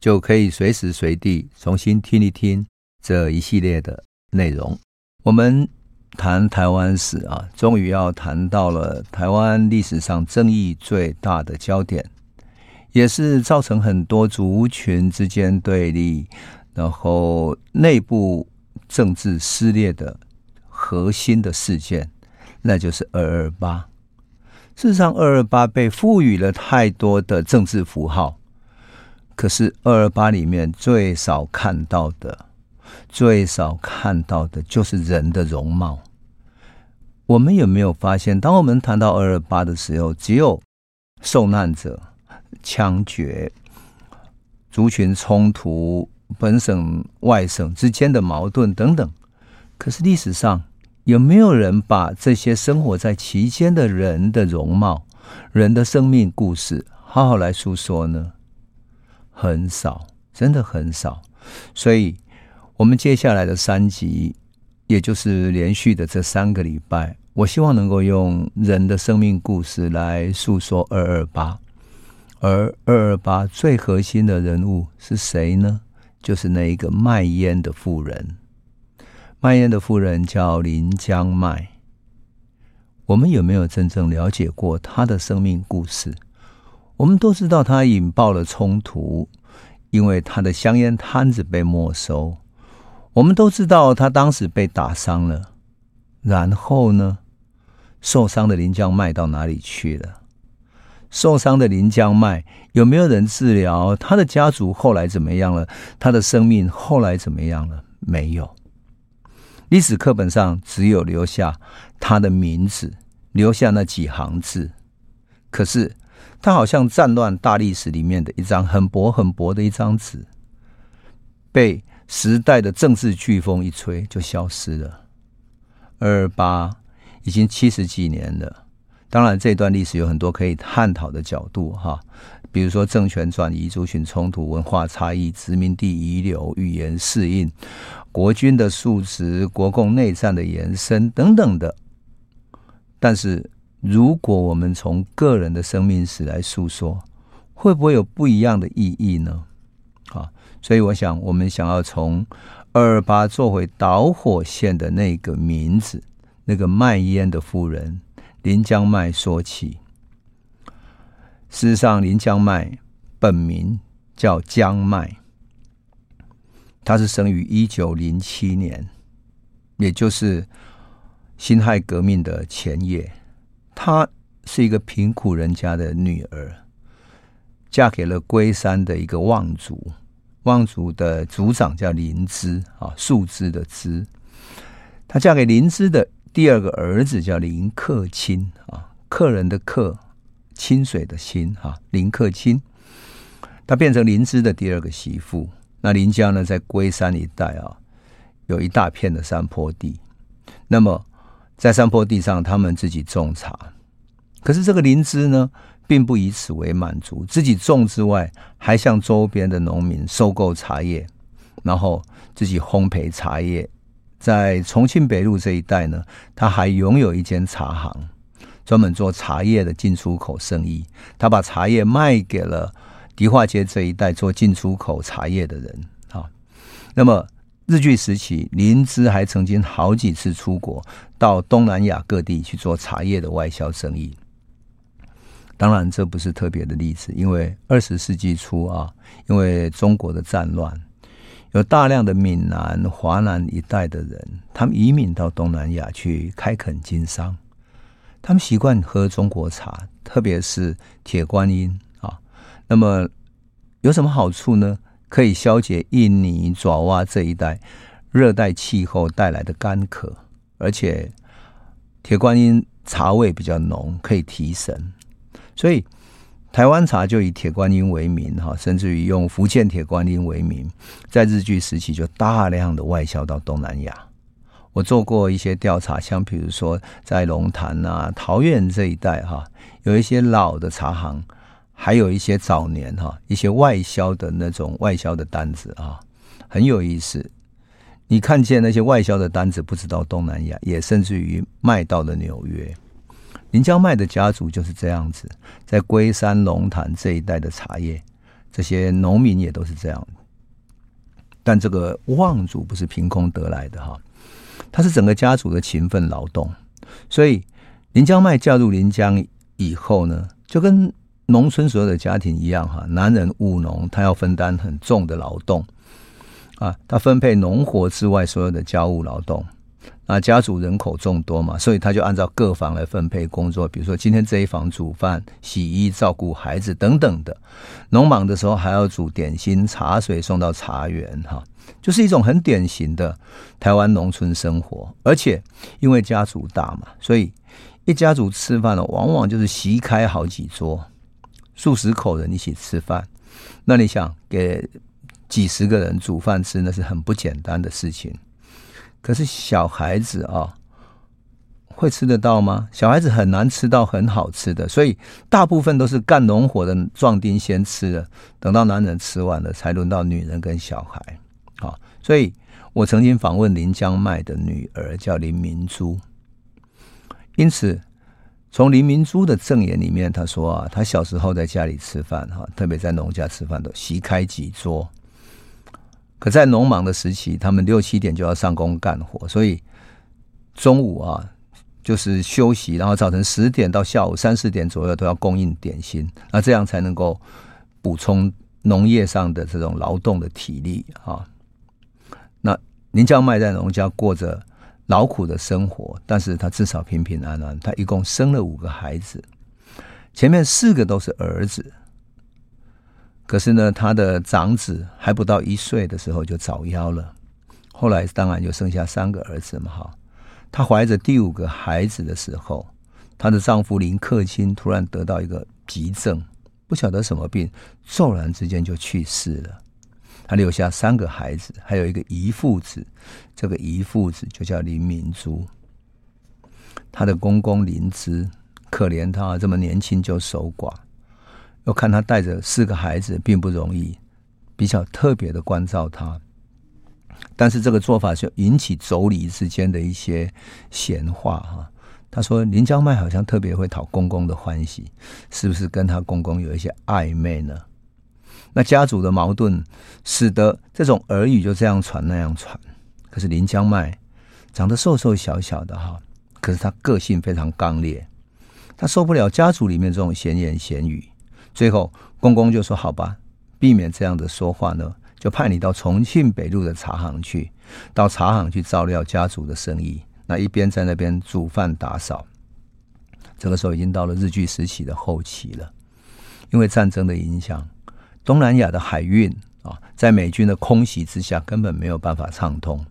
就可以随时随地重新听一听这一系列的内容。我们谈台湾史啊，终于要谈到了台湾历史上争议最大的焦点。也是造成很多族群之间对立，然后内部政治撕裂的核心的事件，那就是二二八。事实上，二二八被赋予了太多的政治符号，可是二二八里面最少看到的、最少看到的就是人的容貌。我们有没有发现，当我们谈到二二八的时候，只有受难者。枪决、族群冲突、本省外省之间的矛盾等等，可是历史上有没有人把这些生活在其间的人的容貌、人的生命故事好好来诉说呢？很少，真的很少。所以，我们接下来的三集，也就是连续的这三个礼拜，我希望能够用人的生命故事来诉说二二八。而二二八最核心的人物是谁呢？就是那一个卖烟的妇人。卖烟的妇人叫林江麦。我们有没有真正了解过他的生命故事？我们都知道他引爆了冲突，因为他的香烟摊子被没收。我们都知道他当时被打伤了。然后呢？受伤的林江迈到哪里去了？受伤的林江迈有没有人治疗？他的家族后来怎么样了？他的生命后来怎么样了？没有。历史课本上只有留下他的名字，留下那几行字。可是它好像战乱大历史里面的一张很薄很薄的一张纸，被时代的政治飓风一吹就消失了。二八已经七十几年了。当然，这段历史有很多可以探讨的角度，哈，比如说政权转移、族群冲突、文化差异、殖民地遗留、语言适应、国军的数值、国共内战的延伸等等的。但是，如果我们从个人的生命史来诉说，会不会有不一样的意义呢？啊，所以我想，我们想要从二八做回导火线的那个名字，那个卖烟的妇人。林江麦说起，事实上，林江麦本名叫江麦，他是生于一九零七年，也就是辛亥革命的前夜。她是一个贫苦人家的女儿，嫁给了龟山的一个望族，望族的族长叫林芝啊，树枝的枝。她嫁给林芝的。第二个儿子叫林克清啊，客人的客，清水的清哈，林克清，他变成林芝的第二个媳妇。那林家呢，在龟山一带啊，有一大片的山坡地。那么在山坡地上，他们自己种茶。可是这个林芝呢，并不以此为满足，自己种之外，还向周边的农民收购茶叶，然后自己烘焙茶叶。在重庆北路这一带呢，他还拥有一间茶行，专门做茶叶的进出口生意。他把茶叶卖给了迪化街这一带做进出口茶叶的人。好，那么日据时期，林芝还曾经好几次出国到东南亚各地去做茶叶的外销生意。当然，这不是特别的例子，因为二十世纪初啊，因为中国的战乱。有大量的闽南、华南一带的人，他们移民到东南亚去开垦经商。他们习惯喝中国茶，特别是铁观音啊。那么有什么好处呢？可以消解印尼、爪哇这一带热带气候带来的干渴，而且铁观音茶味比较浓，可以提神。所以台湾茶就以铁观音为名哈，甚至于用福建铁观音为名，在日据时期就大量的外销到东南亚。我做过一些调查，像比如说在龙潭啊、桃园这一带哈，有一些老的茶行，还有一些早年哈一些外销的那种外销的单子啊，很有意思。你看见那些外销的单子，不知道东南亚，也甚至于卖到了纽约。临江麦的家族就是这样子，在龟山龙潭这一带的茶叶，这些农民也都是这样。但这个望族不是凭空得来的哈，他是整个家族的勤奋劳动。所以临江麦嫁入临江以后呢，就跟农村所有的家庭一样哈，男人务农，他要分担很重的劳动啊，他分配农活之外所有的家务劳动。那家族人口众多嘛，所以他就按照各房来分配工作。比如说，今天这一房煮饭、洗衣、照顾孩子等等的。农忙的时候还要煮点心、茶水送到茶园，哈，就是一种很典型的台湾农村生活。而且因为家族大嘛，所以一家族吃饭呢，往往就是席开好几桌，数十口人一起吃饭。那你想给几十个人煮饭吃，那是很不简单的事情。可是小孩子啊，会吃得到吗？小孩子很难吃到很好吃的，所以大部分都是干农活的壮丁先吃了，等到男人吃完了，才轮到女人跟小孩。啊，所以我曾经访问临江麦的女儿叫林明珠，因此从林明珠的证言里面，他说啊，他小时候在家里吃饭哈，特别在农家吃饭都席开几桌。可在农忙的时期，他们六七点就要上工干活，所以中午啊就是休息，然后早晨十点到下午三四点左右都要供应点心，那这样才能够补充农业上的这种劳动的体力啊。那临江麦在农家过着劳苦的生活，但是他至少平平安安。他一共生了五个孩子，前面四个都是儿子。可是呢，他的长子还不到一岁的时候就早夭了。后来当然就剩下三个儿子嘛，哈。她怀着第五个孩子的时候，她的丈夫林克清突然得到一个急症，不晓得什么病，骤然之间就去世了。他留下三个孩子，还有一个遗腹子，这个遗腹子就叫林明珠。他的公公林芝可怜他这么年轻就守寡。又看他带着四个孩子并不容易，比较特别的关照他。但是这个做法就引起妯娌之间的一些闲话哈。他说林江麦好像特别会讨公公的欢喜，是不是跟他公公有一些暧昧呢？那家族的矛盾使得这种耳语就这样传那样传。可是临江麦长得瘦瘦小小的哈，可是他个性非常刚烈，他受不了家族里面这种闲言闲语。最后，公公就说：“好吧，避免这样的说话呢，就派你到重庆北路的茶行去，到茶行去照料家族的生意。那一边在那边煮饭打扫。这个时候已经到了日据时期的后期了，因为战争的影响，东南亚的海运啊，在美军的空袭之下根本没有办法畅通。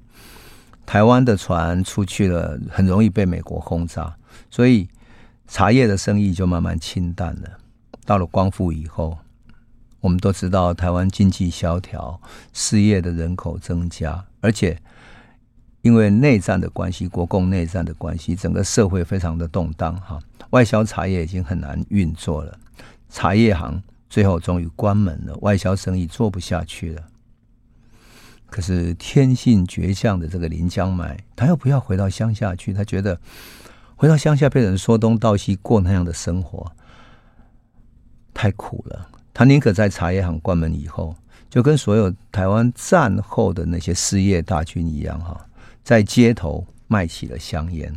台湾的船出去了，很容易被美国轰炸，所以茶叶的生意就慢慢清淡了。”到了光复以后，我们都知道台湾经济萧条，失业的人口增加，而且因为内战的关系，国共内战的关系，整个社会非常的动荡哈。外销茶叶已经很难运作了，茶叶行最后终于关门了，外销生意做不下去了。可是天性倔强的这个林江麦，他又不要回到乡下去，他觉得回到乡下被人说东道西过那样的生活。太苦了，他宁可在茶叶行关门以后，就跟所有台湾战后的那些失业大军一样，哈，在街头卖起了香烟。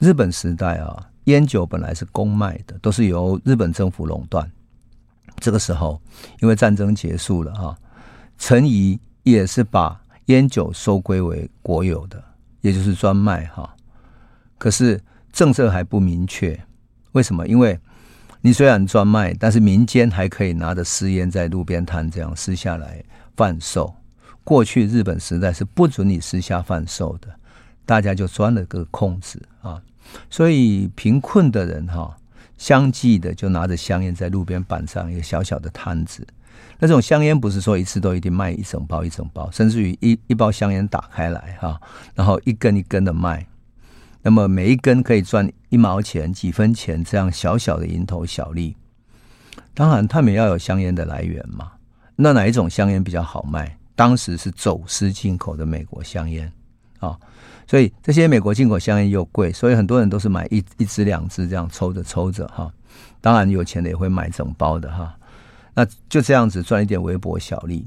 日本时代啊，烟酒本来是公卖的，都是由日本政府垄断。这个时候，因为战争结束了，哈，陈仪也是把烟酒收归为国有的，也就是专卖，哈。可是政策还不明确，为什么？因为你虽然专卖，但是民间还可以拿着私烟在路边摊这样私下来贩售。过去日本时代是不准你私下贩售的，大家就钻了个空子啊。所以贫困的人哈，相继的就拿着香烟在路边摆上一个小小的摊子。那种香烟不是说一次都一定卖一整包一整包，甚至于一一包香烟打开来哈，然后一根一根的卖，那么每一根可以赚一毛钱、几分钱这样小小的蝇头小利。当然，他们要有香烟的来源嘛。那哪一种香烟比较好卖？当时是走私进口的美国香烟啊，所以这些美国进口香烟又贵，所以很多人都是买一一支两支这样抽着抽着哈。当然，有钱的也会买整包的哈。那就这样子赚一点微薄小利。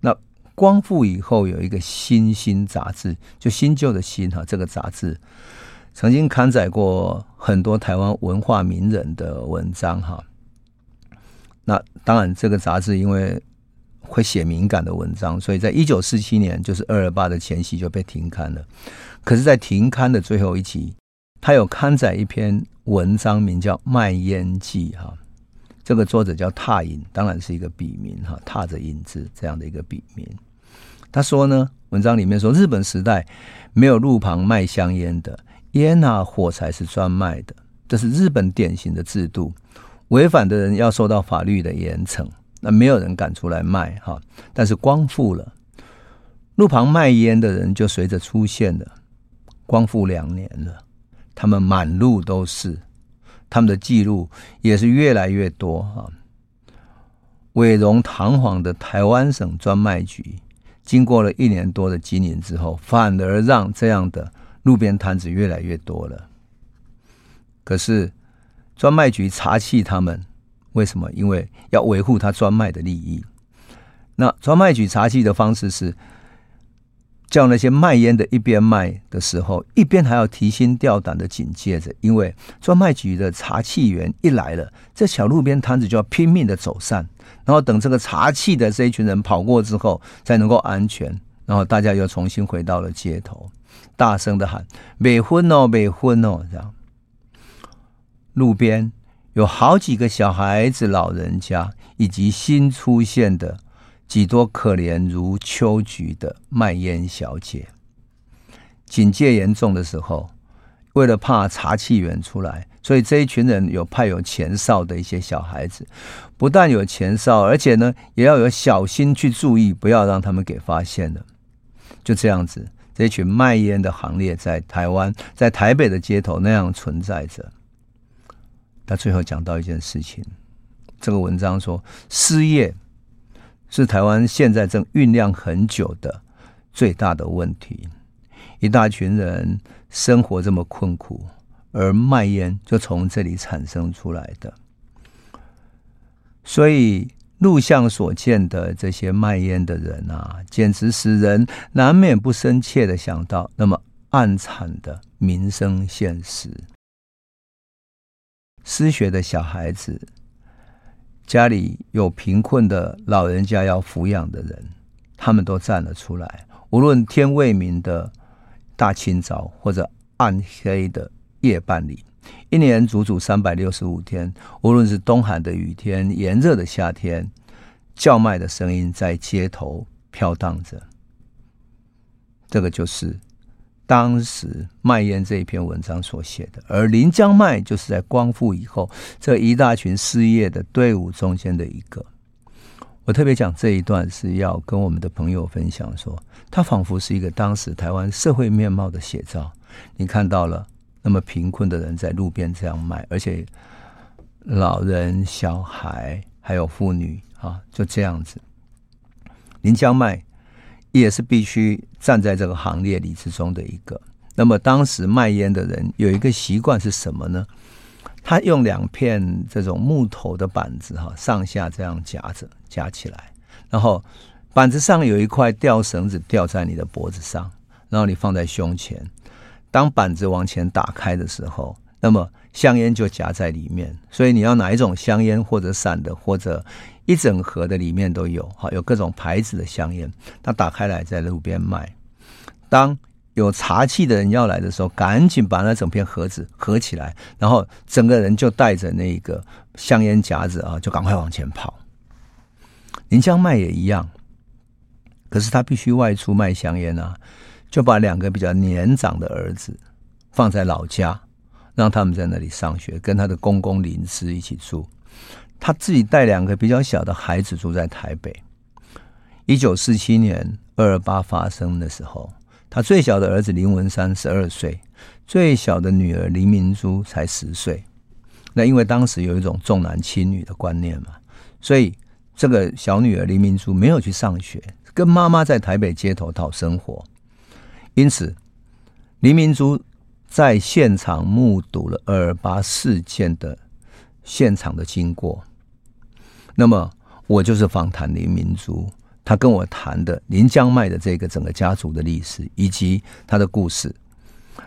那光复以后有一个《新兴》杂志，就新旧的“新”哈，这个杂志曾经刊载过很多台湾文化名人的文章哈。那当然，这个杂志因为会写敏感的文章，所以在一九四七年，就是二二八的前夕就被停刊了。可是，在停刊的最后一期，他有刊载一篇文章，名叫《卖烟记》哈。这个作者叫踏影，当然是一个笔名哈，踏着影子这样的一个笔名。他说呢，文章里面说，日本时代没有路旁卖香烟的，烟啊火柴是专卖的，这是日本典型的制度。违反的人要受到法律的严惩，那没有人敢出来卖哈。但是光复了，路旁卖烟的人就随着出现了。光复两年了，他们满路都是。他们的记录也是越来越多哈。伟荣堂皇的台湾省专卖局，经过了一年多的经营之后，反而让这样的路边摊子越来越多了。可是专卖局查缉他们，为什么？因为要维护他专卖的利益。那专卖局查缉的方式是。叫那些卖烟的，一边卖的时候，一边还要提心吊胆的警戒着，因为专卖局的查气员一来了，这小路边摊子就要拼命的走散，然后等这个查气的这一群人跑过之后，才能够安全，然后大家又重新回到了街头，大声的喊“未婚哦，未婚哦”这样。路边有好几个小孩子、老人家，以及新出现的。几多可怜如秋菊的卖烟小姐，警戒严重的时候，为了怕查缉员出来，所以这一群人有派有前哨的一些小孩子，不但有前哨，而且呢也要有小心去注意，不要让他们给发现了。就这样子，这一群卖烟的行列在台湾，在台北的街头那样存在着。他最后讲到一件事情，这个文章说失业。是台湾现在正酝酿很久的最大的问题。一大群人生活这么困苦，而卖烟就从这里产生出来的。所以录像所见的这些卖烟的人啊，简直使人难免不深切的想到那么暗惨的民生现实。失学的小孩子。家里有贫困的老人家要抚养的人，他们都站了出来。无论天未明的大清早，或者暗黑的夜半里，一年足足三百六十五天，无论是冬寒的雨天、炎热的夏天，叫卖的声音在街头飘荡着。这个就是。当时卖烟这一篇文章所写的，而临江卖就是在光复以后这一大群失业的队伍中间的一个。我特别讲这一段是要跟我们的朋友分享说，他仿佛是一个当时台湾社会面貌的写照。你看到了那么贫困的人在路边这样卖，而且老人、小孩还有妇女啊，就这样子临江卖。也是必须站在这个行列里之中的一个。那么当时卖烟的人有一个习惯是什么呢？他用两片这种木头的板子哈，上下这样夹着夹起来，然后板子上有一块吊绳子吊在你的脖子上，然后你放在胸前。当板子往前打开的时候，那么香烟就夹在里面。所以你要哪一种香烟，或者散的，或者。一整盒的里面都有，哈，有各种牌子的香烟，他打开来在路边卖。当有茶器的人要来的时候，赶紧把那整片盒子合起来，然后整个人就带着那个香烟夹子啊，就赶快往前跑。林江卖也一样，可是他必须外出卖香烟啊，就把两个比较年长的儿子放在老家，让他们在那里上学，跟他的公公邻居一起住。他自己带两个比较小的孩子住在台北。一九四七年二二八发生的时候，他最小的儿子林文山十二岁，最小的女儿林明珠才十岁。那因为当时有一种重男轻女的观念嘛，所以这个小女儿林明珠没有去上学，跟妈妈在台北街头讨生活。因此，林明珠在现场目睹了二二八事件的现场的经过。那么，我就是访谈林明珠，她跟我谈的林江迈的这个整个家族的历史以及他的故事。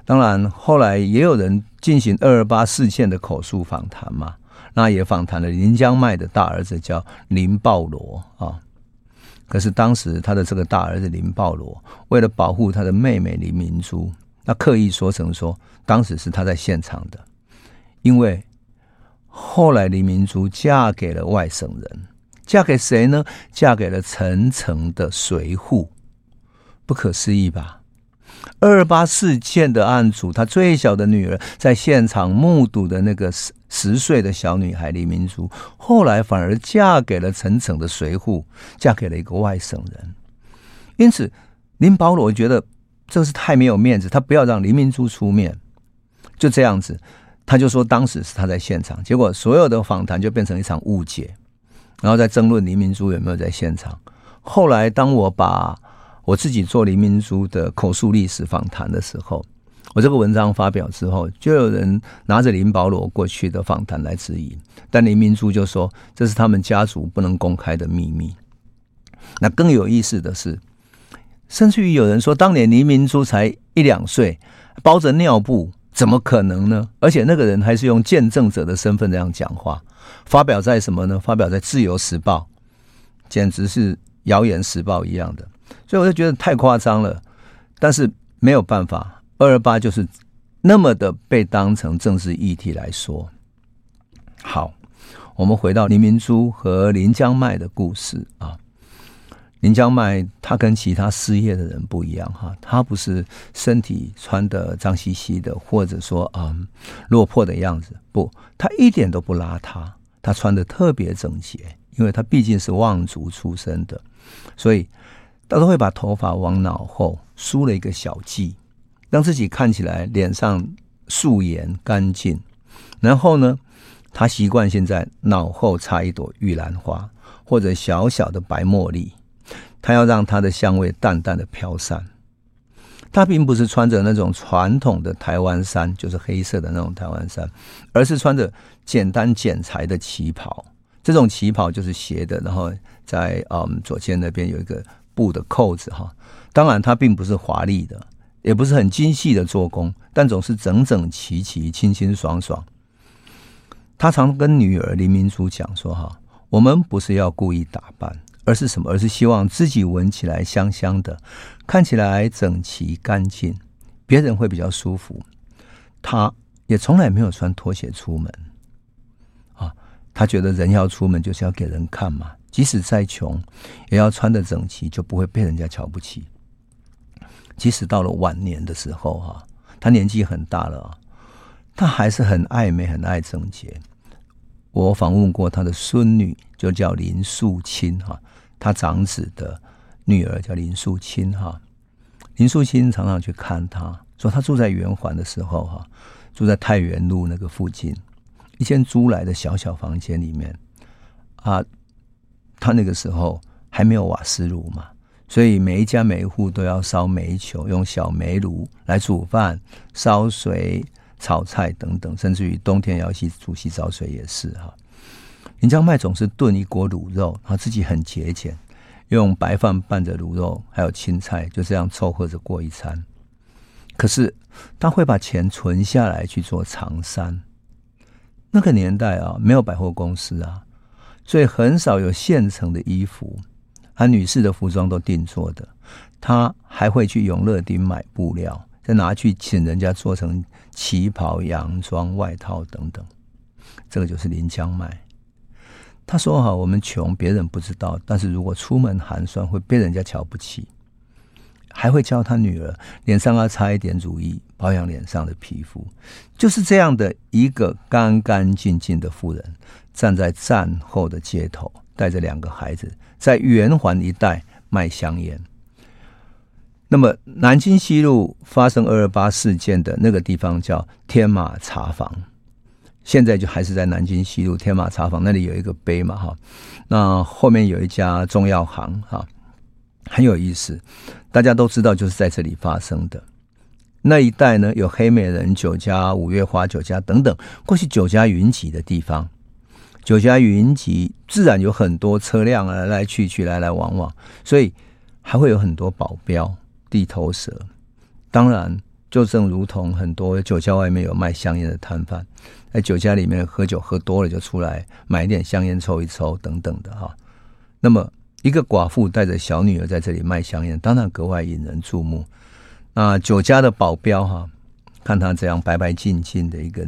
当然，后来也有人进行二二八事件的口述访谈嘛，那也访谈了林江迈的大儿子叫林抱罗啊。可是当时他的这个大儿子林抱罗为了保护他的妹妹林明珠，那刻意说成说当时是他在现场的，因为。后来，林明珠嫁给了外省人，嫁给谁呢？嫁给了陈诚的随扈，不可思议吧？二八事件的案主，他最小的女儿在现场目睹的那个十十岁的小女孩林明珠，后来反而嫁给了陈诚的随扈，嫁给了一个外省人。因此，林保罗觉得这是太没有面子，他不要让林明珠出面，就这样子。他就说，当时是他在现场，结果所有的访谈就变成一场误解，然后在争论林明珠有没有在现场。后来，当我把我自己做林明珠的口述历史访谈的时候，我这个文章发表之后，就有人拿着林保罗过去的访谈来质疑，但林明珠就说这是他们家族不能公开的秘密。那更有意思的是，甚至于有人说，当年林明珠才一两岁，包着尿布。怎么可能呢？而且那个人还是用见证者的身份这样讲话，发表在什么呢？发表在《自由时报》，简直是谣言时报一样的。所以我就觉得太夸张了。但是没有办法，二二八就是那么的被当成政治议题来说。好，我们回到林明珠和林江迈的故事啊。林江迈他跟其他失业的人不一样哈，他不是身体穿得脏兮兮的，或者说啊、嗯、落魄的样子，不，他一点都不邋遢，他穿得特别整洁，因为他毕竟是望族出身的，所以他都会把头发往脑后梳了一个小髻，让自己看起来脸上素颜干净。然后呢，他习惯性在脑后插一朵玉兰花，或者小小的白茉莉。他要让他的香味淡淡的飘散。他并不是穿着那种传统的台湾衫，就是黑色的那种台湾衫，而是穿着简单剪裁的旗袍。这种旗袍就是斜的，然后在嗯左肩那边有一个布的扣子哈。当然，它并不是华丽的，也不是很精细的做工，但总是整整齐齐、清清爽爽。他常跟女儿林明珠讲说：“哈，我们不是要故意打扮。”而是什么？而是希望自己闻起来香香的，看起来整齐干净，别人会比较舒服。他也从来没有穿拖鞋出门啊，他觉得人要出门就是要给人看嘛，即使再穷，也要穿得整齐，就不会被人家瞧不起。即使到了晚年的时候，哈，他年纪很大了，他还是很爱美，很爱整洁。我访问过他的孙女，就叫林素清哈。他长子的女儿叫林素清哈，林素清常常去看他，说他住在圆环的时候哈，住在太原路那个附近一间租来的小小房间里面啊，他那个时候还没有瓦斯炉嘛，所以每一家每一户都要烧煤球，用小煤炉来煮饭、烧水、炒菜等等，甚至于冬天要洗煮洗澡水也是哈。林江麦总是炖一锅卤肉，然后自己很节俭，用白饭拌着卤肉，还有青菜，就这样凑合着过一餐。可是他会把钱存下来去做长衫。那个年代啊，没有百货公司啊，所以很少有现成的衣服，他女士的服装都定做的。他还会去永乐町买布料，再拿去请人家做成旗袍、洋装、外套等等。这个就是林江麦。他说：“哈，我们穷，别人不知道，但是如果出门寒酸，会被人家瞧不起。还会教他女儿脸上要擦一点乳液，保养脸上的皮肤。就是这样的一个干干净净的妇人，站在战后的街头，带着两个孩子，在圆环一带卖香烟。那么，南京西路发生二二八事件的那个地方叫天马茶坊，现在就还是在南京西路天马茶坊那里有一个碑嘛，哈。那后面有一家中药行，哈，很有意思。大家都知道，就是在这里发生的。那一带呢，有黑美人酒家、五月花酒家等等，过去酒家云集的地方。酒家云集，自然有很多车辆来来去去，来来往往，所以还会有很多保镖。地头蛇，当然就正如同很多酒家外面有卖香烟的摊贩，在酒家里面喝酒喝多了就出来买一点香烟抽一抽等等的哈。那么一个寡妇带着小女儿在这里卖香烟，当然格外引人注目。那酒家的保镖哈，看她这样白白净净的一个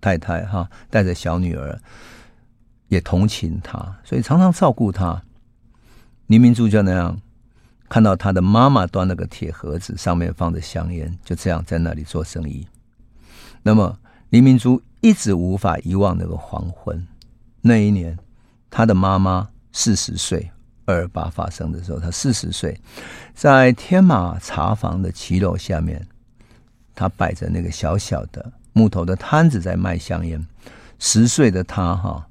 太太哈，带着小女儿，也同情她，所以常常照顾她。黎明珠就那样。看到他的妈妈端了个铁盒子，上面放着香烟，就这样在那里做生意。那么黎明珠一直无法遗忘那个黄昏。那一年，他的妈妈四十岁，二八发生的时候，他四十岁，在天马茶坊的骑楼下面，他摆着那个小小的木头的摊子在卖香烟。十岁的他哈，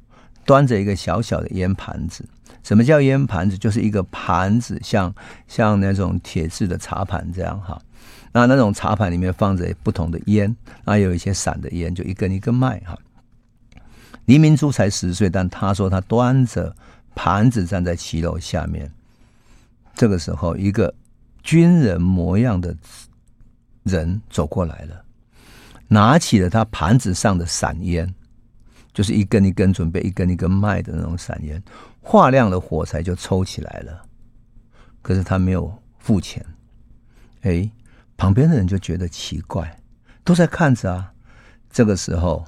端着一个小小的烟盘子。什么叫烟盘子？就是一个盘子，像像那种铁制的茶盘这样哈。那那种茶盘里面放着不同的烟，那有一些散的烟，就一根一根卖哈。黎明珠才十岁，但他说他端着盘子站在骑楼下面。这个时候，一个军人模样的人走过来了，拿起了他盘子上的散烟，就是一根一根准备一根一根卖的那种散烟。化亮的火柴就抽起来了，可是他没有付钱。哎，旁边的人就觉得奇怪，都在看着啊。这个时候，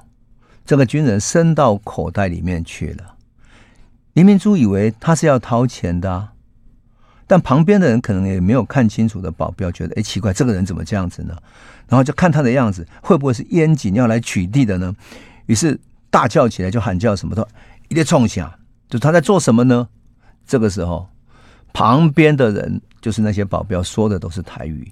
这个军人伸到口袋里面去了。林明珠以为他是要掏钱的啊，但旁边的人可能也没有看清楚的保镖觉得，哎，奇怪，这个人怎么这样子呢？然后就看他的样子，会不会是烟警要来取缔的呢？于是大叫起来，就喊叫什么的，一列冲下。就他在做什么呢？这个时候，旁边的人就是那些保镖说的都是台语，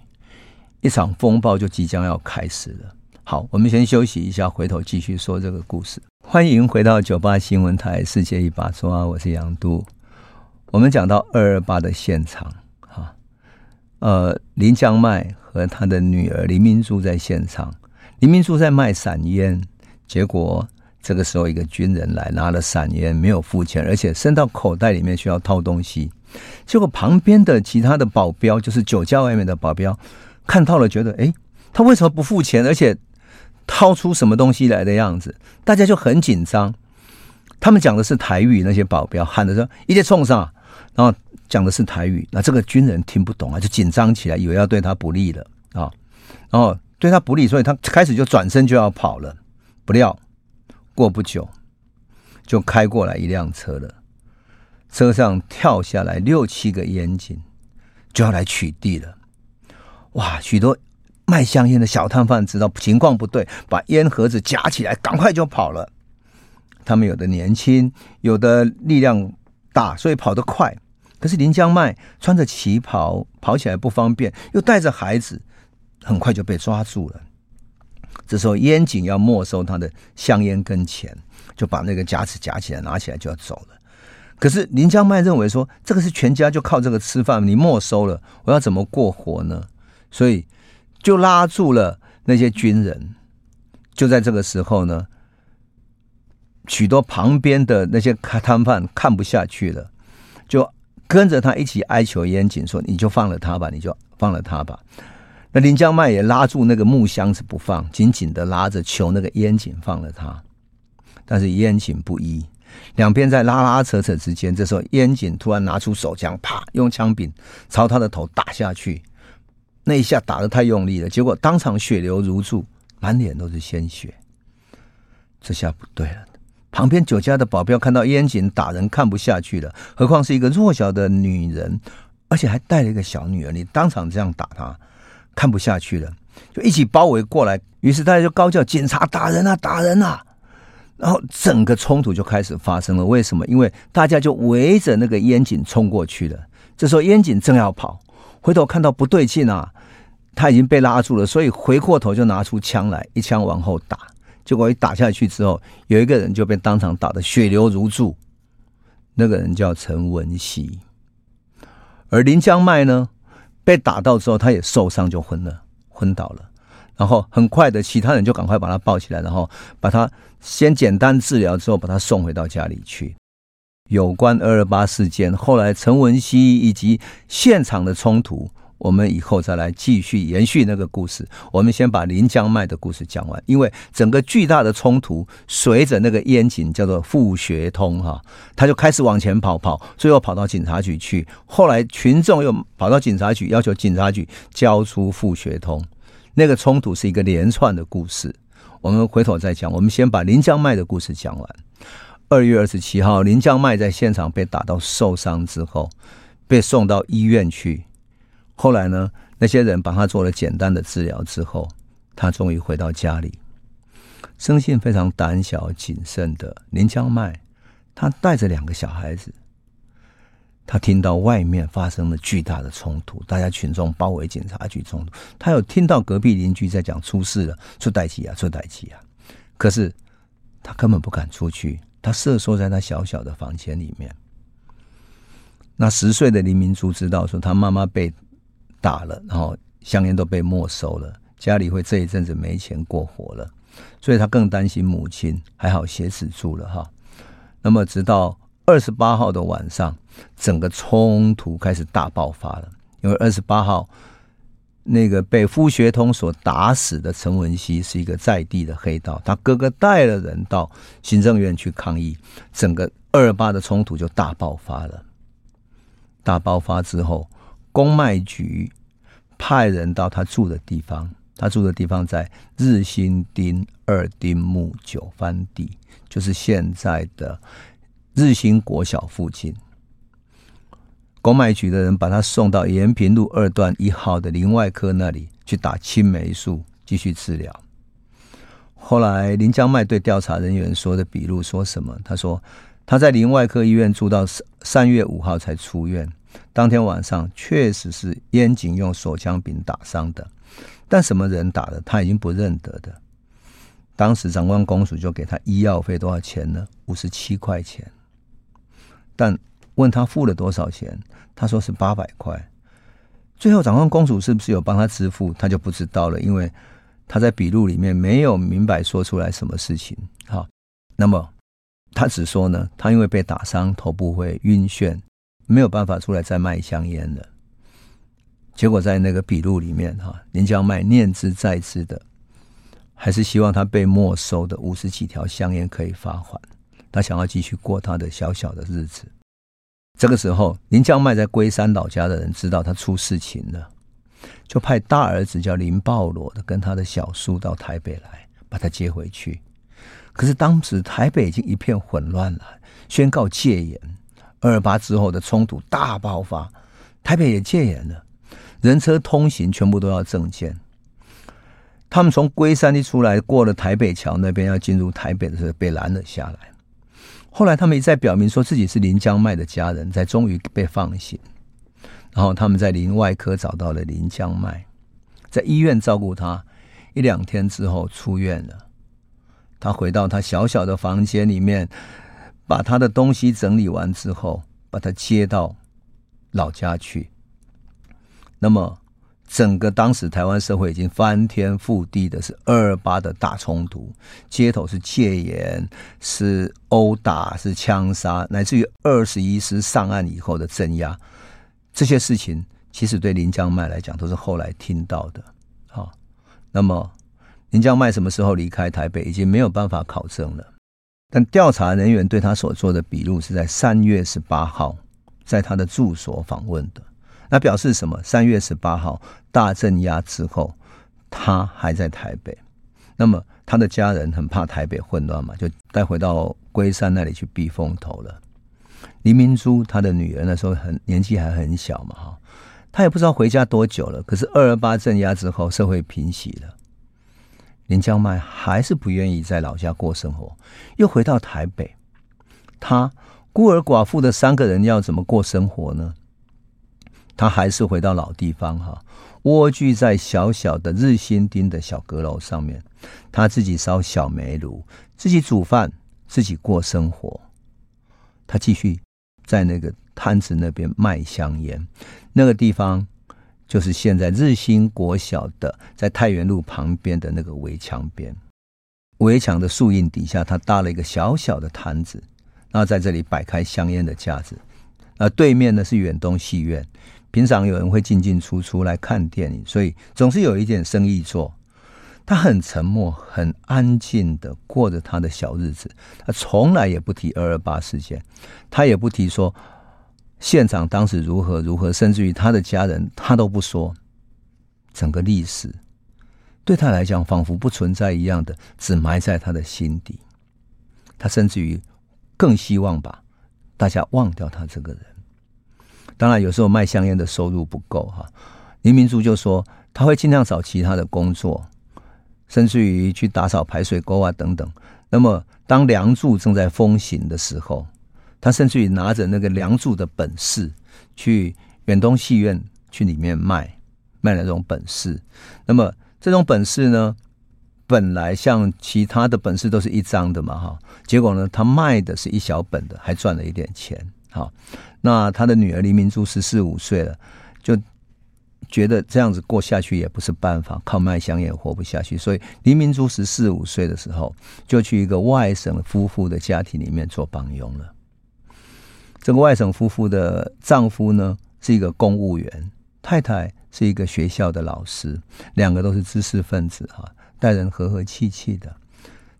一场风暴就即将要开始了。好，我们先休息一下，回头继续说这个故事。欢迎回到九八新闻台《世界一把抓》，我是杨都。我们讲到二二八的现场，哈，呃，林江迈和他的女儿林明珠在现场，林明珠在卖散烟，结果。这个时候，一个军人来拿了散烟，没有付钱，而且伸到口袋里面需要掏东西。结果旁边的其他的保镖，就是酒家外面的保镖，看到了，觉得哎，他为什么不付钱，而且掏出什么东西来的样子？大家就很紧张。他们讲的是台语，那些保镖喊的说“一切冲上”，然后讲的是台语。那这个军人听不懂啊，就紧张起来，以为要对他不利了啊。然后对他不利，所以他开始就转身就要跑了，不料。过不久，就开过来一辆车了。车上跳下来六七个烟警，就要来取缔了。哇！许多卖香烟的小摊贩知道情况不对，把烟盒子夹起来，赶快就跑了。他们有的年轻，有的力量大，所以跑得快。可是林江麦穿着旗袍，跑起来不方便，又带着孩子，很快就被抓住了。这时候，烟警要没收他的香烟跟钱，就把那个夹子夹起来，拿起来就要走了。可是林江麦认为说，这个是全家就靠这个吃饭，你没收了，我要怎么过活呢？所以就拉住了那些军人。就在这个时候呢，许多旁边的那些摊贩看不下去了，就跟着他一起哀求烟警说：“你就放了他吧，你就放了他吧。”那林江迈也拉住那个木箱子不放，紧紧的拉着，求那个烟警放了他。但是烟警不依，两边在拉拉扯扯之间，这时候烟警突然拿出手枪，啪，用枪柄朝他的头打下去。那一下打得太用力了，结果当场血流如注，满脸都是鲜血。这下不对了，旁边酒家的保镖看到烟警打人，看不下去了，何况是一个弱小的女人，而且还带了一个小女儿，你当场这样打她。看不下去了，就一起包围过来。于是大家就高叫：“警察打人啊，打人啊！”然后整个冲突就开始发生了。为什么？因为大家就围着那个烟警冲过去了。这时候烟警正要跑，回头看到不对劲啊，他已经被拉住了，所以回过头就拿出枪来，一枪往后打。结果一打下去之后，有一个人就被当场打得血流如注。那个人叫陈文熙，而林江迈呢，被打到之后，他也受伤就昏了，昏倒了。然后很快的，其他人就赶快把他抱起来，然后把他先简单治疗之后，把他送回到家里去。有关二二八事件，后来陈文熙以及现场的冲突，我们以后再来继续延续那个故事。我们先把林江迈的故事讲完，因为整个巨大的冲突，随着那个烟警叫做傅学通哈，他就开始往前跑跑，最后跑到警察局去。后来群众又跑到警察局，要求警察局交出傅学通。那个冲突是一个连串的故事，我们回头再讲。我们先把林江迈的故事讲完。二月二十七号，林江迈在现场被打到受伤之后，被送到医院去。后来呢，那些人帮他做了简单的治疗之后，他终于回到家里。生性非常胆小谨慎的林江迈，他带着两个小孩子。他听到外面发生了巨大的冲突，大家群众包围警察局冲突。他有听到隔壁邻居在讲出事了，出代气啊，出代气啊。可是他根本不敢出去，他瑟缩在他小小的房间里面。那十岁的林明珠知道说他妈妈被打了，然后香烟都被没收了，家里会这一阵子没钱过活了，所以他更担心母亲。还好挟持住了哈。那么直到。二十八号的晚上，整个冲突开始大爆发了。因为二十八号那个被傅学通所打死的陈文熙是一个在地的黑道，他哥哥带了人到行政院去抗议，整个二八的冲突就大爆发了。大爆发之后，公卖局派人到他住的地方，他住的地方在日新町二丁目九番地，就是现在的。日新国小附近，公卖局的人把他送到延平路二段一号的林外科那里去打青霉素，继续治疗。后来林江迈对调查人员说的笔录说什么？他说他在林外科医院住到三三月五号才出院，当天晚上确实是烟警用手枪柄打伤的，但什么人打的他已经不认得的。当时长官公署就给他医药费多少钱呢？五十七块钱。但问他付了多少钱，他说是八百块。最后长官公署是不是有帮他支付，他就不知道了，因为他在笔录里面没有明白说出来什么事情。好，那么他只说呢，他因为被打伤，头部会晕眩，没有办法出来再卖香烟了。结果在那个笔录里面，哈，林江迈念兹在兹的，还是希望他被没收的五十几条香烟可以发还。他想要继续过他的小小的日子。这个时候，林江迈在龟山老家的人知道他出事情了，就派大儿子叫林抱罗的跟他的小叔到台北来把他接回去。可是当时台北已经一片混乱了，宣告戒严。二二八之后的冲突大爆发，台北也戒严了，人车通行全部都要证件。他们从龟山一出来，过了台北桥那边要进入台北的时候，被拦了下来。后来他们一再表明说自己是林江麦的家人，才终于被放行。然后他们在林外科找到了林江麦，在医院照顾他一两天之后出院了。他回到他小小的房间里面，把他的东西整理完之后，把他接到老家去。那么。整个当时台湾社会已经翻天覆地的是二二八的大冲突，街头是戒严，是殴打，是枪杀，乃至于二十一师上岸以后的镇压，这些事情其实对林江迈来讲都是后来听到的。好，那么林江迈什么时候离开台北，已经没有办法考证了。但调查人员对他所做的笔录是在三月十八号在他的住所访问的。那表示什么？三月十八号大镇压之后，他还在台北。那么他的家人很怕台北混乱嘛，就带回到龟山那里去避风头了。林明珠他的女儿那时候很年纪还很小嘛，哈，他也不知道回家多久了。可是二二八镇压之后，社会平息了，林江迈还是不愿意在老家过生活，又回到台北。他孤儿寡妇的三个人要怎么过生活呢？他还是回到老地方哈，蜗居在小小的日新町的小阁楼上面，他自己烧小煤炉，自己煮饭，自己过生活。他继续在那个摊子那边卖香烟，那个地方就是现在日新国小的，在太原路旁边的那个围墙边，围墙的树荫底下，他搭了一个小小的摊子，然后在这里摆开香烟的架子。呃，对面呢是远东戏院，平常有人会进进出出来看电影，所以总是有一点生意做。他很沉默、很安静的过着他的小日子，他从来也不提二二八事件，他也不提说现场当时如何如何，甚至于他的家人他都不说。整个历史对他来讲仿佛不存在一样的，只埋在他的心底。他甚至于更希望把大家忘掉他这个人。当然，有时候卖香烟的收入不够哈，林明珠就说他会尽量找其他的工作。甚至于去打扫排水沟啊等等。那么，当梁祝正在风行的时候，他甚至于拿着那个梁祝的本事去远东戏院去里面卖卖那种本事。那么这种本事呢，本来像其他的本事都是一张的嘛，哈。结果呢，他卖的是一小本的，还赚了一点钱。好，那他的女儿林明珠十四五岁了，就。觉得这样子过下去也不是办法，靠卖香也活不下去，所以林明珠十四五岁的时候就去一个外省夫妇的家庭里面做帮佣了。这个外省夫妇的丈夫呢是一个公务员，太太是一个学校的老师，两个都是知识分子哈，待人和和气气的，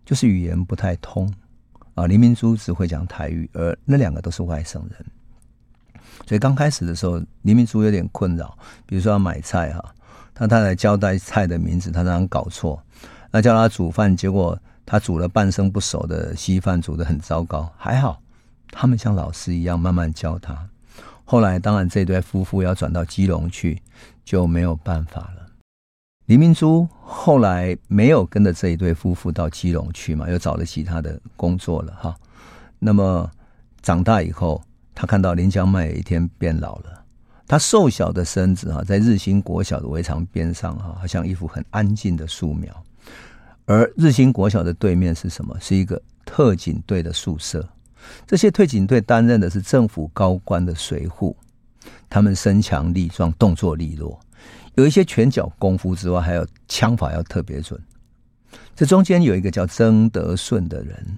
就是语言不太通啊。林明珠只会讲台语，而那两个都是外省人。所以刚开始的时候，林明珠有点困扰。比如说要买菜哈，他太太交代菜的名字，他常常搞错。那叫他煮饭，结果他煮了半生不熟的稀饭，煮的很糟糕。还好，他们像老师一样慢慢教他。后来，当然这对夫妇要转到基隆去，就没有办法了。林明珠后来没有跟着这一对夫妇到基隆去嘛，又找了其他的工作了哈。那么长大以后。他看到林江迈有一天变老了，他瘦小的身子哈，在日新国小的围墙边上哈，好像一幅很安静的素描。而日新国小的对面是什么？是一个特警队的宿舍。这些特警队担任的是政府高官的随护，他们身强力壮，动作利落，有一些拳脚功夫之外，还有枪法要特别准。这中间有一个叫曾德顺的人，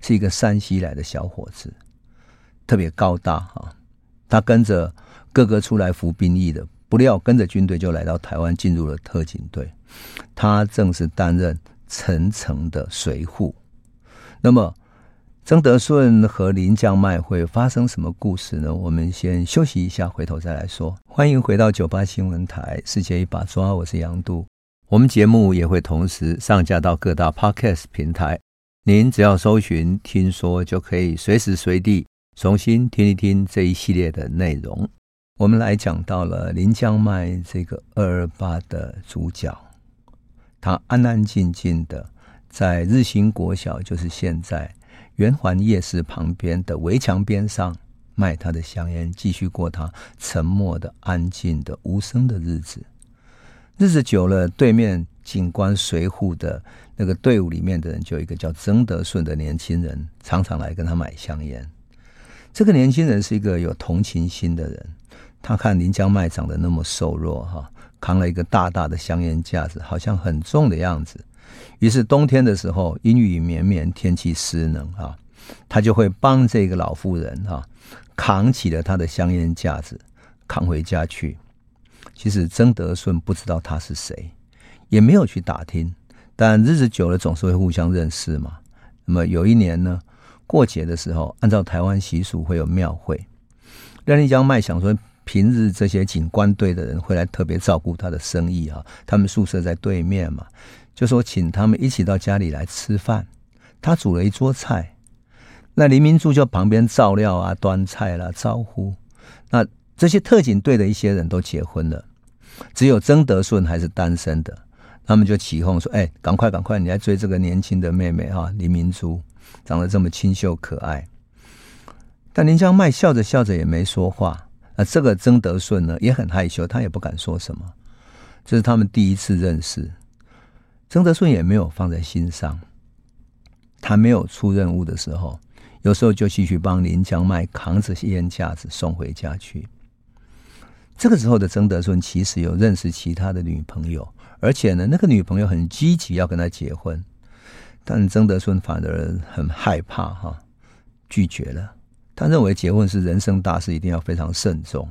是一个山西来的小伙子。特别高大哈，他跟着哥哥出来服兵役的，不料跟着军队就来到台湾，进入了特警队。他正是担任陈诚的随护。那么，曾德顺和林江迈会发生什么故事呢？我们先休息一下，回头再来说。欢迎回到九八新闻台，世界一把抓，我是杨渡。我们节目也会同时上架到各大 Podcast 平台，您只要搜寻“听说”，就可以随时随地。重新听一听这一系列的内容，我们来讲到了林江迈这个二二八的主角，他安安静静的在日新国小，就是现在圆环夜市旁边的围墙边上卖他的香烟，继续过他沉默的、安静的、无声的日子。日子久了，对面警官随护的那个队伍里面的人，就有一个叫曾德顺的年轻人，常常来跟他买香烟。这个年轻人是一个有同情心的人，他看林江麦长得那么瘦弱哈，扛了一个大大的香烟架子，好像很重的样子。于是冬天的时候，阴雨绵绵，天气湿冷啊，他就会帮这个老妇人啊扛起了他的香烟架子，扛回家去。其实曾德顺不知道他是谁，也没有去打听，但日子久了，总是会互相认识嘛。那么有一年呢，过节的时候，按照台湾习俗会有庙会。让林江麦想说，平日这些警官队的人会来特别照顾他的生意啊，他们宿舍在对面嘛，就说请他们一起到家里来吃饭。他煮了一桌菜，那林明珠就旁边照料啊、端菜啦、招呼。那这些特警队的一些人都结婚了，只有曾德顺还是单身的。他们就起哄说：“哎，赶快赶快，你来追这个年轻的妹妹哈，林明珠长得这么清秀可爱。”但林江麦笑着笑着也没说话。那这个曾德顺呢，也很害羞，他也不敢说什么。这是他们第一次认识，曾德顺也没有放在心上。他没有出任务的时候，有时候就继续帮林江麦扛着烟架子送回家去。这个时候的曾德顺其实有认识其他的女朋友。而且呢，那个女朋友很积极要跟他结婚，但曾德顺反而很害怕哈，拒绝了。他认为结婚是人生大事，一定要非常慎重。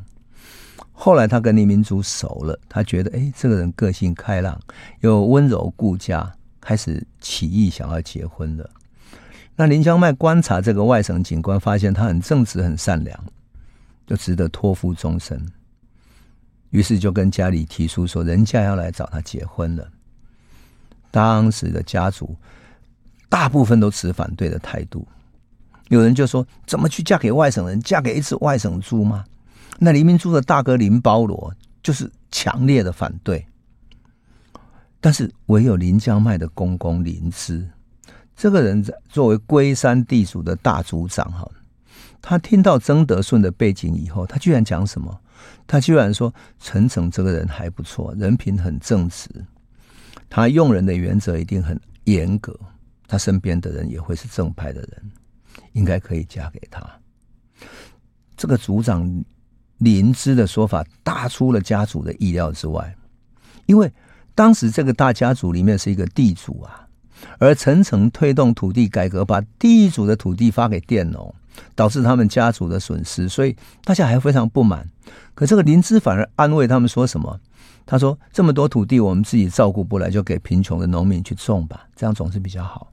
后来他跟林明珠熟了，他觉得哎，这个人个性开朗又温柔顾家，开始起意想要结婚了。那林江迈观察这个外省警官，发现他很正直、很善良，就值得托付终身。于是就跟家里提出说，人家要来找他结婚了。当时的家族大部分都持反对的态度，有人就说：怎么去嫁给外省人？嫁给一只外省猪吗？那林明珠的大哥林包罗就是强烈的反对。但是唯有林江迈的公公林芝，这个人在作为龟山地主的大族长哈，他听到曾德顺的背景以后，他居然讲什么？他居然说：“陈诚这个人还不错，人品很正直，他用人的原则一定很严格，他身边的人也会是正派的人，应该可以嫁给他。”这个族长林芝的说法大出了家族的意料之外，因为当时这个大家族里面是一个地主啊，而陈诚推动土地改革，把地主的土地发给佃农。导致他们家族的损失，所以大家还非常不满。可这个林芝反而安慰他们说什么？他说：“这么多土地，我们自己照顾不来，就给贫穷的农民去种吧，这样总是比较好。”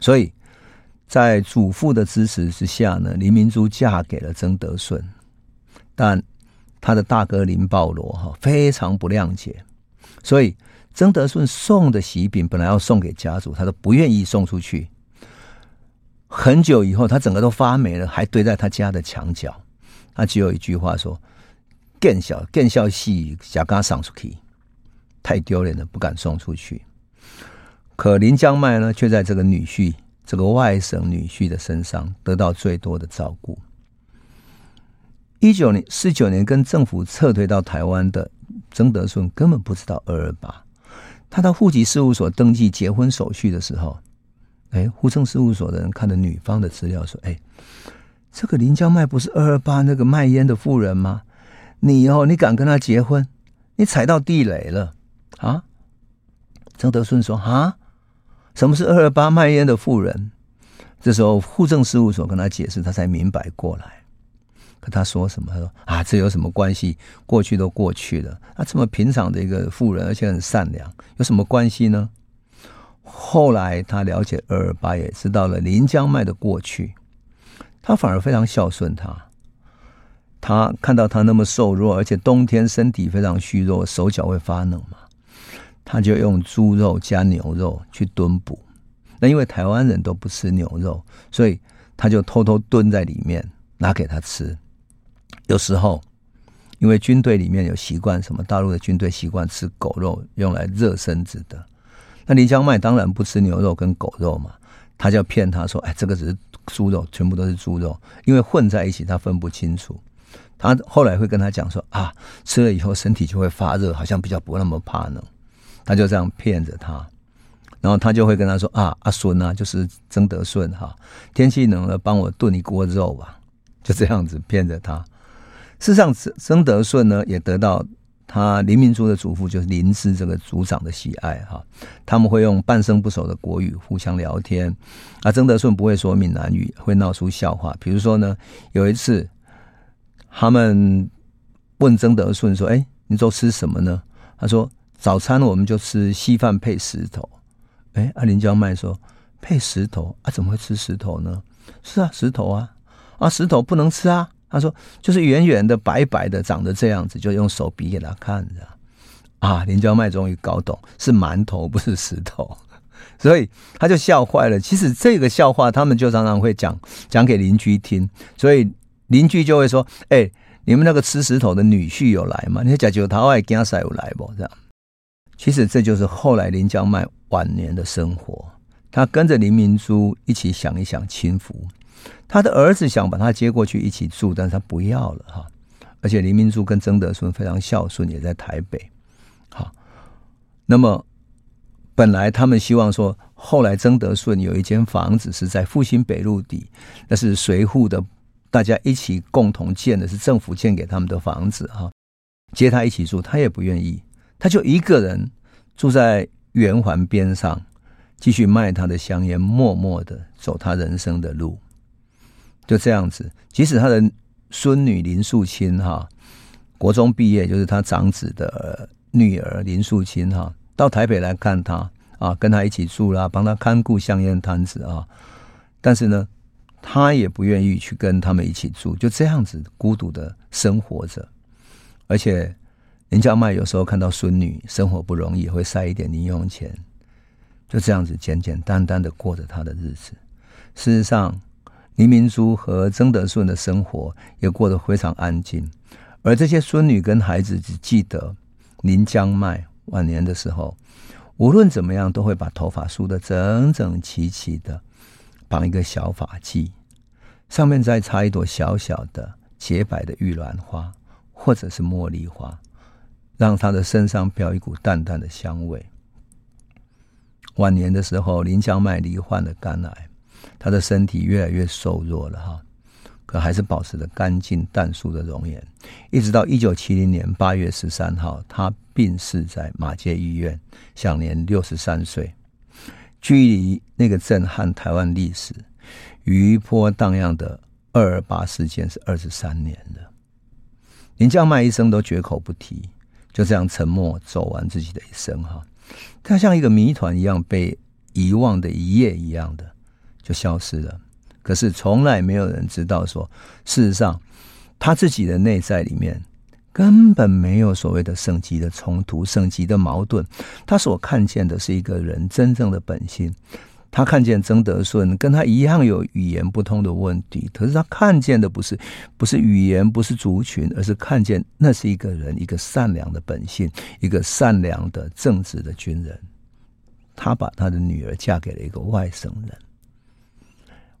所以，在祖父的支持之下呢，林明珠嫁给了曾德顺。但他的大哥林保罗哈非常不谅解，所以曾德顺送的喜饼本来要送给家族，他都不愿意送出去。很久以后，他整个都发霉了，还堆在他家的墙角。他只有一句话说：“更小更小戏，假刚送出去，太丢脸了，不敢送出去。”可林江迈呢，却在这个女婿、这个外甥女婿的身上得到最多的照顾。一九年四九年，跟政府撤退到台湾的曾德顺根本不知道二二八。他到户籍事务所登记结婚手续的时候。哎，户政事务所的人看了女方的资料，说：“哎，这个林江麦不是二二八那个卖烟的妇人吗？你以后你敢跟他结婚，你踩到地雷了啊！”曾德顺说：“啊，什么是二二八卖烟的妇人？”这时候户政事务所跟他解释，他才明白过来。他说什么？他说：“啊，这有什么关系？过去都过去了。啊，这么平常的一个妇人，而且很善良，有什么关系呢？”后来他了解二二八，也知道了林江迈的过去，他反而非常孝顺他。他看到他那么瘦弱，而且冬天身体非常虚弱，手脚会发冷嘛，他就用猪肉加牛肉去炖补。那因为台湾人都不吃牛肉，所以他就偷偷炖在里面拿给他吃。有时候，因为军队里面有习惯，什么大陆的军队习惯吃狗肉，用来热身子的。那林江麦当然不吃牛肉跟狗肉嘛，他就骗他说：“哎，这个只是猪肉，全部都是猪肉，因为混在一起他分不清楚。”他后来会跟他讲说：“啊，吃了以后身体就会发热，好像比较不那么怕冷。”他就这样骗着他，然后他就会跟他说：“啊，阿孙啊，就是曾德顺哈，天气冷了，帮我炖一锅肉吧。”就这样子骗着他。事实上，曾曾德顺呢也得到。他林明珠的祖父就是林芝这个族长的喜爱哈，他们会用半生不熟的国语互相聊天，啊，曾德顺不会说闽南语，会闹出笑话。比如说呢，有一次他们问曾德顺说：“哎，你都吃什么呢？”他说：“早餐我们就吃稀饭配石头。”哎，阿林江麦说：“配石头啊？怎么会吃石头呢？”是啊，石头啊，啊，石头不能吃啊。他说：“就是圆圆的、白白的，长得这样子，就用手比给他看着。”啊，林江迈终于搞懂，是馒头，不是石头，所以他就笑坏了。其实这个笑话，他们就常常会讲讲给邻居听，所以邻居就会说：“哎，你们那个吃石头的女婿有来吗？你假酒桃外加塞有来不？这样，其实这就是后来林江迈晚年的生活。他跟着林明珠一起享一享清福。他的儿子想把他接过去一起住，但是他不要了哈。而且林明珠跟曾德顺非常孝顺，也在台北。好，那么本来他们希望说，后来曾德顺有一间房子是在复兴北路底，那是随户的。大家一起共同建的是政府建给他们的房子哈，接他一起住，他也不愿意，他就一个人住在圆环边上，继续卖他的香烟，默默的走他人生的路，就这样子。即使他的孙女林素清哈，国中毕业，就是他长子的女儿林素清哈，到台北来看他啊，跟他一起住啦，帮他看顾香烟摊子啊，但是呢。他也不愿意去跟他们一起住，就这样子孤独的生活着。而且林家迈有时候看到孙女生活不容易，会塞一点零用钱，就这样子简简单单的过着他的日子。事实上，林明珠和曾德顺的生活也过得非常安静，而这些孙女跟孩子只记得林江迈晚年的时候，无论怎么样都会把头发梳得整整齐齐的。绑一个小发髻，上面再插一朵小小的洁白的玉兰花，或者是茉莉花，让他的身上飘一股淡淡的香味。晚年的时候，林江迈罹患了肝癌，他的身体越来越瘦弱了哈，可还是保持着干净淡素的容颜。一直到一九七零年八月十三号，他病逝在马街医院，享年六十三岁。距离那个震撼台湾历史、余波荡漾的二二八事件是二十三年了。连江迈一生都绝口不提，就这样沉默走完自己的一生哈。他像一个谜团一样被遗忘的一页一样的就消失了。可是从来没有人知道说，事实上他自己的内在里面。根本没有所谓的省级的冲突、省级的矛盾，他所看见的是一个人真正的本性。他看见曾德顺跟他一样有语言不通的问题，可是他看见的不是不是语言，不是族群，而是看见那是一个人，一个善良的本性，一个善良的正直的军人。他把他的女儿嫁给了一个外省人。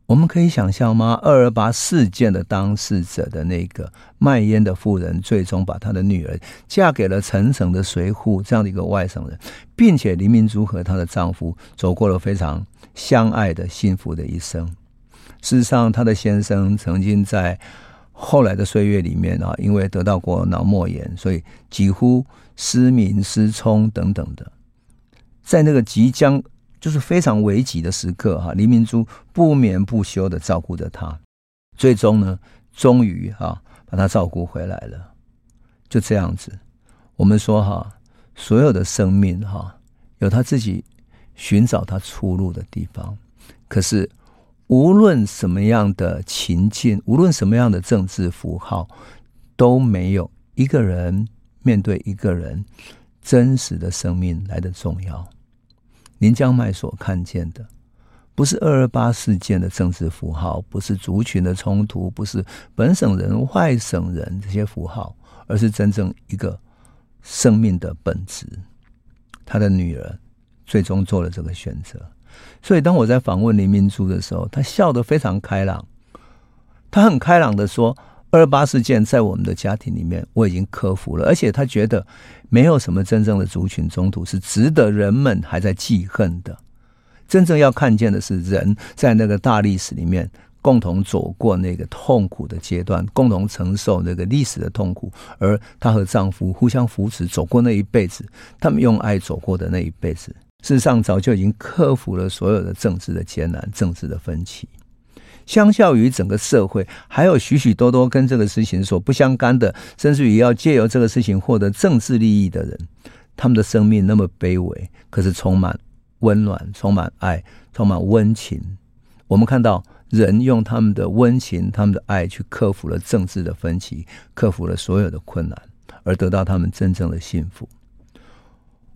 我们可以想象吗？二二八事件的当事者的那个卖烟的妇人，最终把她的女儿嫁给了陈省的随扈这样的一个外省人，并且林明珠和她的丈夫走过了非常相爱的幸福的一生。事实上，她的先生曾经在后来的岁月里面啊，因为得到过脑膜炎，所以几乎失明失聪等等的，在那个即将。就是非常危急的时刻哈，黎明珠不眠不休的照顾着他，最终呢，终于哈把他照顾回来了。就这样子，我们说哈，所有的生命哈有他自己寻找他出路的地方。可是无论什么样的情境，无论什么样的政治符号，都没有一个人面对一个人真实的生命来的重要。林江迈所看见的，不是二二八事件的政治符号，不是族群的冲突，不是本省人、外省人这些符号，而是真正一个生命的本质。他的女儿最终做了这个选择。所以，当我在访问林明珠的时候，他笑得非常开朗，他很开朗的说。二八事件在我们的家庭里面，我已经克服了，而且他觉得没有什么真正的族群冲突是值得人们还在记恨的。真正要看见的是人在那个大历史里面共同走过那个痛苦的阶段，共同承受那个历史的痛苦，而她和丈夫互相扶持走过那一辈子，他们用爱走过的那一辈子，事实上早就已经克服了所有的政治的艰难、政治的分歧。相较于整个社会，还有许许多多跟这个事情所不相干的，甚至于要借由这个事情获得政治利益的人，他们的生命那么卑微，可是充满温暖、充满爱、充满温情。我们看到人用他们的温情、他们的爱去克服了政治的分歧，克服了所有的困难，而得到他们真正的幸福。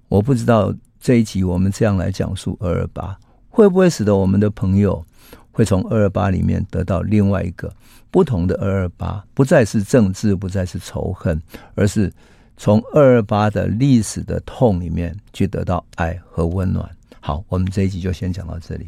我不知道这一集我们这样来讲述二二八，会不会使得我们的朋友会从二二八里面得到另外一个不同的二二八，不再是政治，不再是仇恨，而是从二二八的历史的痛里面去得到爱和温暖。好，我们这一集就先讲到这里。